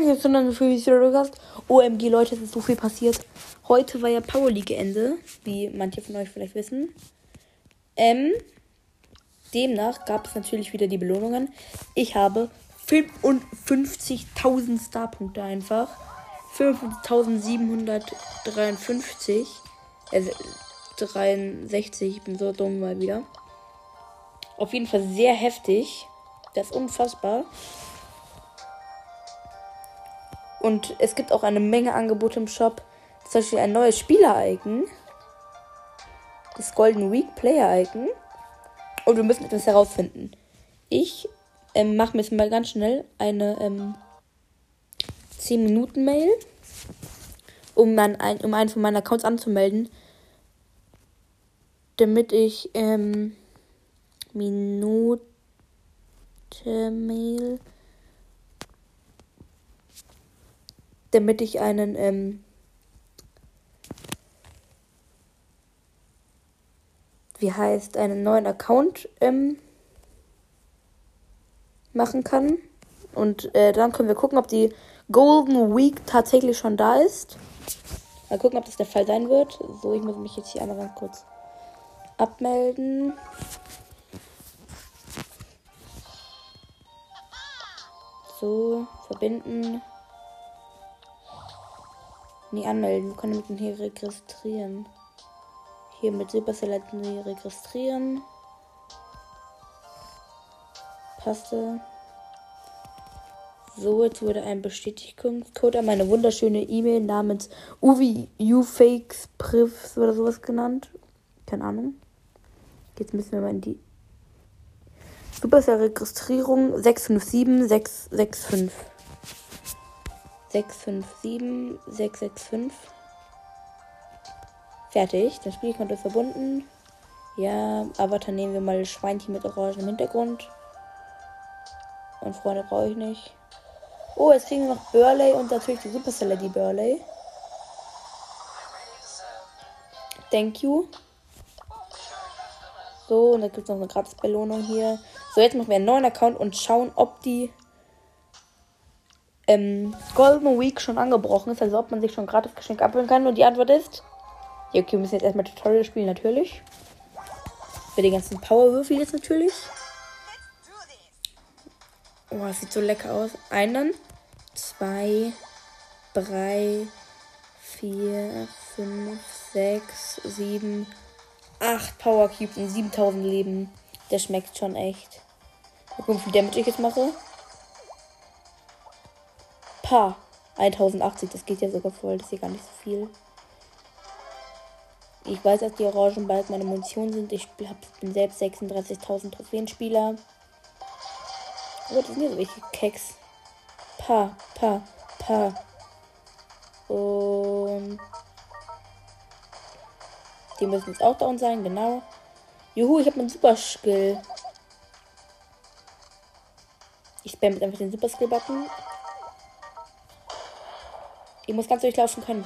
Jetzt sondern für hast. OMG, Leute, es ist so viel passiert. Heute war ja Power League Ende, wie manche von euch vielleicht wissen. Ähm, demnach gab es natürlich wieder die Belohnungen. Ich habe 55.000 Starpunkte einfach. 55.753. Also 63. Ich bin so dumm mal wieder. Auf jeden Fall sehr heftig. Das ist unfassbar. Und es gibt auch eine Menge Angebote im Shop. Zum Beispiel ein neues Spieler-Icon. Das Golden Week Player-Icon. Und wir müssen etwas herausfinden. Ich ähm, mache mir jetzt mal ganz schnell eine ähm, 10-Minuten-Mail, um, um einen von meinen Accounts anzumelden. Damit ich ähm, Minute-Mail damit ich einen ähm, wie heißt einen neuen Account ähm, machen kann und äh, dann können wir gucken, ob die Golden Week tatsächlich schon da ist. Mal gucken, ob das der Fall sein wird. So, ich muss mich jetzt hier einmal ganz kurz abmelden. So, verbinden. Nee, anmelden. Wir können mit hier registrieren. Hier mit Supercell registrieren. Passte. So, jetzt wurde ein Bestätigungscode an meine wunderschöne E-Mail namens Uvi Ufakes Privs oder sowas genannt. Keine Ahnung. Jetzt müssen wir mal in die Supercell Registrierung 657 665. 657 665. Fertig. Das Spielkonto verbunden. Ja, Avatar nehmen wir mal Schweinchen mit orangenem Hintergrund. Und Freunde brauche ich nicht. Oh, jetzt kriegen wir noch Burley und natürlich die Supercell die Burley. Thank you. So, und dann gibt es noch eine Gratis-Belohnung hier. So, jetzt machen wir einen neuen Account und schauen, ob die ähm, Golden Week schon angebrochen ist, also ob man sich schon gratis Geschenk abholen kann. Und die Antwort ist, ja, okay, wir müssen jetzt erstmal Tutorial spielen, natürlich. Für die ganzen Powerwürfel jetzt natürlich. Oh, das sieht so lecker aus. Einen, zwei, drei, vier, fünf, sechs, sieben, acht Power Cubes und 7000 Leben. Der schmeckt schon echt. Mal gucken, wie viel Damage ich jetzt mache. Ha, 1080, das geht ja sogar voll, das ist ja gar nicht so viel. Ich weiß, dass die Orangen bald meine Munition sind. Ich bin selbst 36.000 Trophäenspieler. Aber das sind ja so welche Keks. Pa, pa, pa. Und die müssen jetzt auch down sein, genau. Juhu, ich habe einen Super Skill. Ich spam jetzt einfach den Super Skill Button. Ich muss ganz durchlaufen können.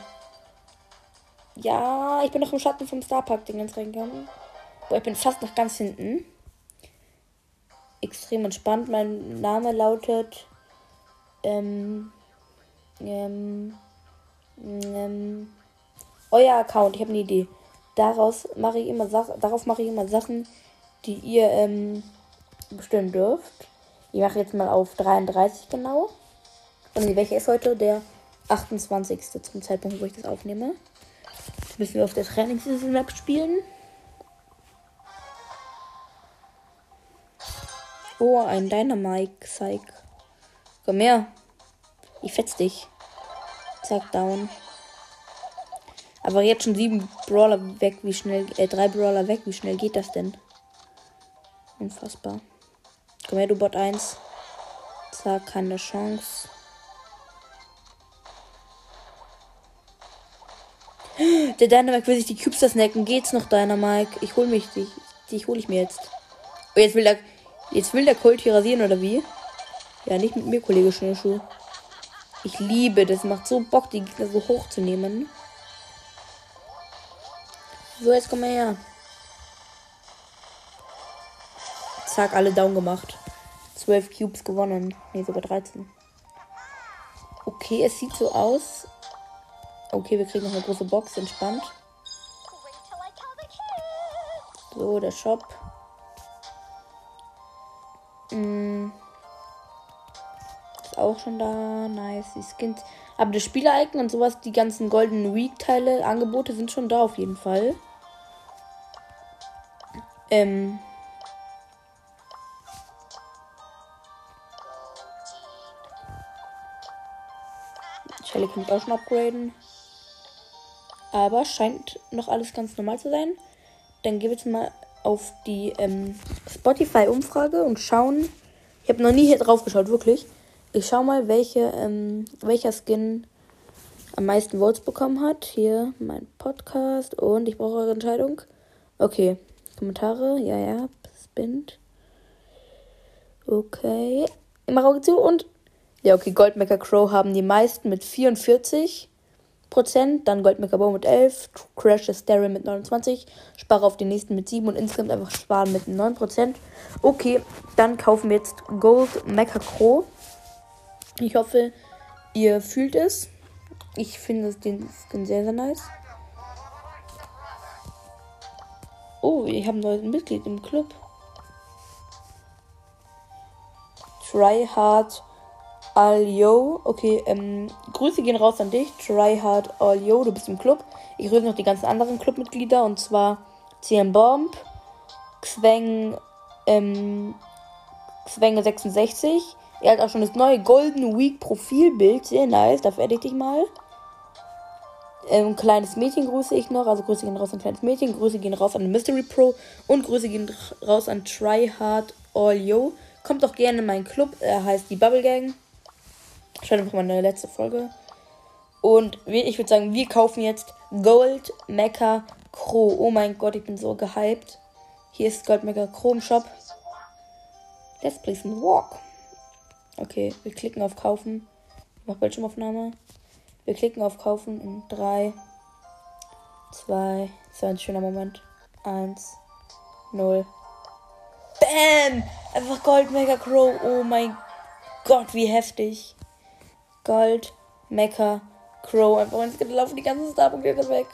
Ja, ich bin noch im Schatten vom Starpark den ganz reingegangen. Boah, ich bin fast noch ganz hinten. Extrem entspannt. Mein Name lautet. Ähm. Ähm. ähm euer Account. Ich habe eine Idee. Daraus mache ich immer Sachen. Darauf mache ich immer Sachen, die ihr ähm, bestimmen dürft. Ich mache jetzt mal auf 33 genau. Und welcher ist heute? Der 28. zum Zeitpunkt, wo ich das aufnehme. Jetzt müssen wir auf der Trainingsinsel-Map spielen. Oh, ein Dynamite, Psych. Komm her. Ich fetz dich. Zack, down. Aber jetzt schon sieben Brawler weg, wie schnell, äh, drei Brawler weg, wie schnell geht das denn? Unfassbar. Komm her, du Bot 1. Zack, keine Chance. Der Dynamite will sich die Cubes snacken. Geht's noch, Dynamite? Ich hol mich dich. Die hol ich mir jetzt. Oh, jetzt will der. Jetzt will der Colt hier rasieren, oder wie? Ja, nicht mit mir, Kollege Schnürschuh. Ich liebe das. Macht so Bock, die Gegner so hoch zu nehmen. So, jetzt komm mal her. Zack, alle down gemacht. 12 Cubes gewonnen. Ne, sogar 13. Okay, es sieht so aus. Okay, wir kriegen noch eine große Box, entspannt. So, der Shop. Mm. Ist auch schon da. Nice, die Skins. Aber das Spieler-Icon und sowas, die ganzen goldenen Week-Teile, Angebote sind schon da auf jeden Fall. Ähm. Shelly kann ich auch schon upgraden. Aber scheint noch alles ganz normal zu sein. Dann gehen wir jetzt mal auf die ähm, Spotify-Umfrage und schauen. Ich habe noch nie hier drauf geschaut, wirklich. Ich schau mal, welche, ähm, welcher Skin am meisten Votes bekommen hat. Hier mein Podcast und ich brauche eure Entscheidung. Okay, Kommentare, ja, ja, spinnt. Okay, mache Augen zu und ja, okay, Goldmaker Crow haben die meisten mit 44 Prozent, dann Goldmaker Bow mit 11, Crash Stereo mit 29, Spare auf den nächsten mit 7 und insgesamt einfach sparen mit 9 Prozent. Okay, dann kaufen wir jetzt Gold Mecha Crow. Ich hoffe, ihr fühlt es. Ich finde den Skin sehr, sehr nice. Oh, ich habe ein neues Mitglied im Club. Try Hard All Yo. Okay, ähm, Grüße gehen raus an dich. Try Hard All Yo, du bist im Club. Ich grüße noch die ganzen anderen Clubmitglieder und zwar CM Bomb, Xweng, ähm, Xwenge66. Er hat auch schon das neue Golden Week Profilbild. Sehr nice. Da fertig dich mal. Ähm, kleines Mädchen grüße ich noch. Also Grüße gehen raus an kleines Mädchen. Grüße gehen raus an Mystery Pro. Und Grüße gehen raus an Try Hard All Yo. Kommt doch gerne in meinen Club. Er heißt die Bubble Gang. Schaut einfach mal meine letzte Folge. Und ich würde sagen, wir kaufen jetzt Gold Mecha Crow. Oh mein Gott, ich bin so gehypt. Hier ist Gold Mecha Crow im Shop. Let's play some walk. Okay, wir klicken auf Kaufen. Ich mache Bildschirmaufnahme. Wir klicken auf Kaufen in 3, 2, das war ein schöner Moment. 1, 0. Bam! Einfach Gold Mega Crow. Oh mein Gott, wie heftig. Gold, Mecha, Crow. Einfach ins gelaufen, die ganzen Starpunkte weg.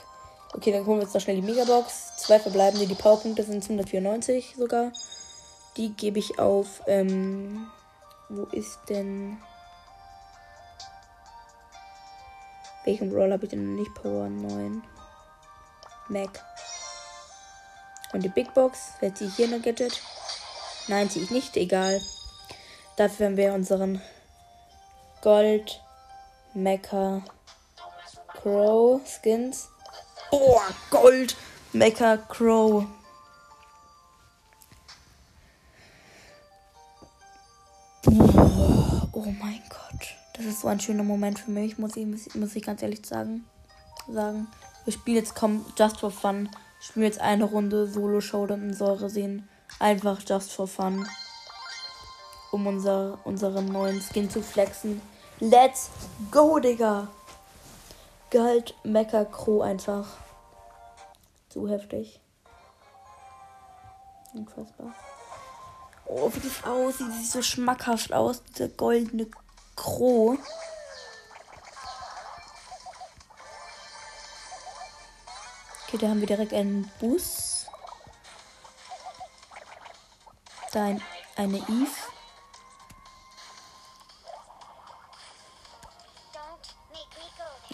Okay, dann holen wir jetzt noch schnell die Megabox. Zwei verbleibende, die Powerpunkte sind 194 sogar. Die gebe ich auf, ähm, wo ist denn... Welchen Roll habe ich denn nicht? Power 9. Mac. Und die Big Box. Wer ziehe ich hier ein Gadget? Nein, ziehe ich nicht. Egal. Dafür haben wir unseren Gold Mecha Crow Skins. Oh, Gold Mecha Crow. Oh mein Gott. Das ist so ein schöner Moment für mich, muss ich, muss ich ganz ehrlich sagen. sagen. Wir spielen jetzt komm, just for fun. Spielen jetzt eine Runde Solo Showdown in Säure sehen. Einfach just for fun. Um unser, unseren neuen Skin zu flexen. Let's go, Digga. Gehalt Mecha Crow einfach. Zu heftig. Unfassbar. Oh, wie das aussieht. Sieht so schmackhaft aus. Dieser goldene Crow. Okay, da haben wir direkt einen Bus. Da ein, eine Eve.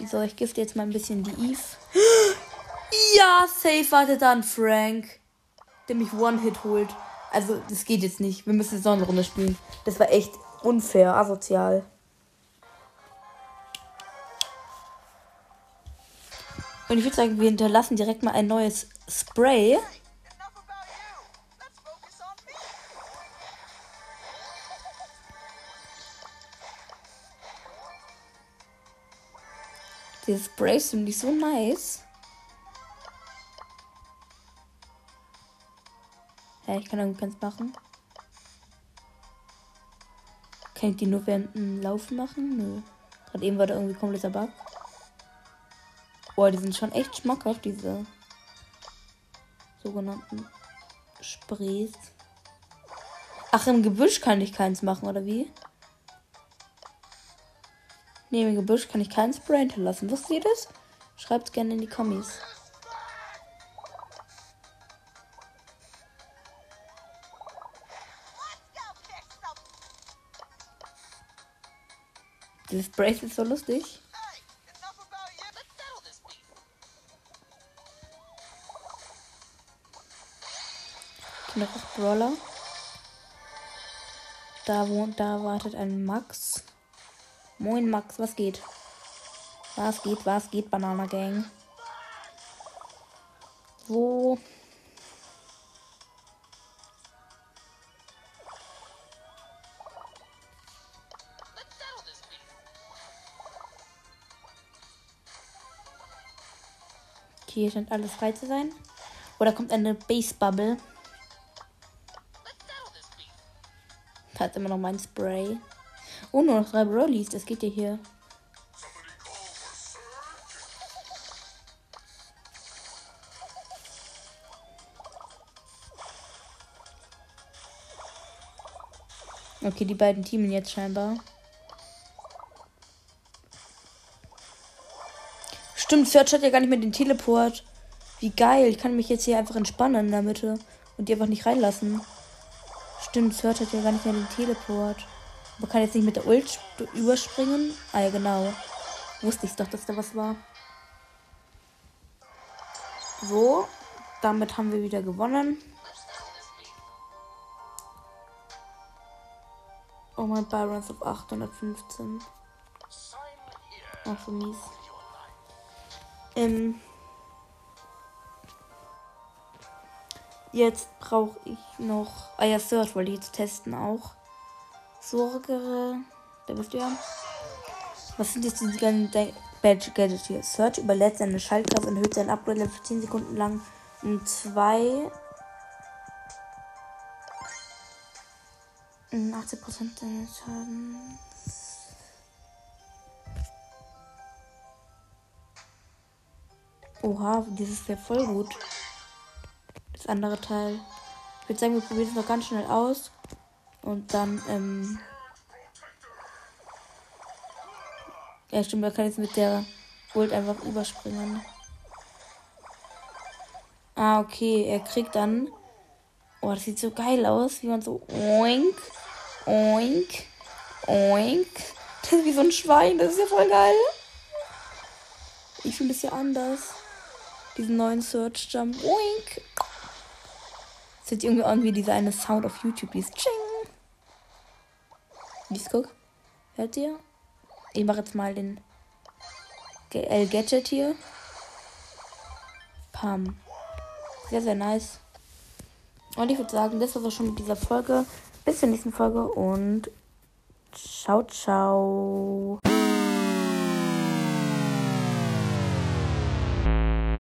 So, ich gifte jetzt mal ein bisschen die Eve. Ja, safe wartet dann Frank, der mich One-Hit holt. Also, das geht jetzt nicht. Wir müssen jetzt noch eine Runde spielen. Das war echt unfair, asozial. Und ich würde sagen, wir hinterlassen direkt mal ein neues Spray. Diese Sprays sind nicht so nice. Ja, ich kann irgendwie keins machen. Kann ich die nur während dem Laufen machen? Nö. Gerade eben war da irgendwie kompletter Bug. Boah, die sind schon echt schmackhaft, diese sogenannten Sprays. Ach, im Gebüsch kann ich keins machen, oder wie? Neben Gebüsch kann ich keinen Spray hinterlassen. Wusstet ihr das? Schreibt gerne in die Kommis. Dieses Brace ist so lustig. noch Brawler. Da wohnt, da wartet ein Max. Moin Max, was geht? Was geht, was geht, Banana Gang? Wo? Okay, hier scheint alles frei zu sein. Oder kommt eine Base Bubble? Hat immer noch mein Spray. Oh, nur noch drei Brolis. Das geht ja hier. Okay, die beiden Teamen jetzt scheinbar. Stimmt, Search hat ja gar nicht mehr den Teleport. Wie geil. Ich kann mich jetzt hier einfach entspannen in der Mitte und die einfach nicht reinlassen. Stimmt, Search hat ja gar nicht mehr den Teleport. Man kann jetzt nicht mit der Ult überspringen. Ah ja, genau. Wusste ich doch, dass da was war. So, damit haben wir wieder gewonnen. Oh mein Byrons auf 815. Ach so mies. Ähm, Jetzt brauche ich noch. Ah ja, Search wollte ich jetzt testen auch. Sorgere. Da bist du ja. Was sind jetzt diese ganzen Badge Gadgets hier? Search überlädt seine Schaltkraft und erhöht sein Upgrade für 10 Sekunden lang um 2. 80% seines Schadens. Oha, dieses ja voll gut andere Teil. Ich würde sagen, wir probieren es noch ganz schnell aus. Und dann, ähm. Ja, stimmt, man kann jetzt mit der Ult einfach überspringen. Ah, okay. Er kriegt dann. Oh, das sieht so geil aus, wie man so oink, oink, oink. Das ist wie so ein Schwein, das ist ja voll geil. Ich finde es ja anders. Diesen neuen Search Jump. Oink. Das hört irgendwie an wie dieser eine Sound auf YouTube. Dieses Ching. Dies guck. Hört ihr? Ich mache jetzt mal den L Gadget hier. Pam. Sehr, sehr nice. Und ich würde sagen, das war auch schon mit dieser Folge. Bis zur nächsten Folge und ciao, ciao.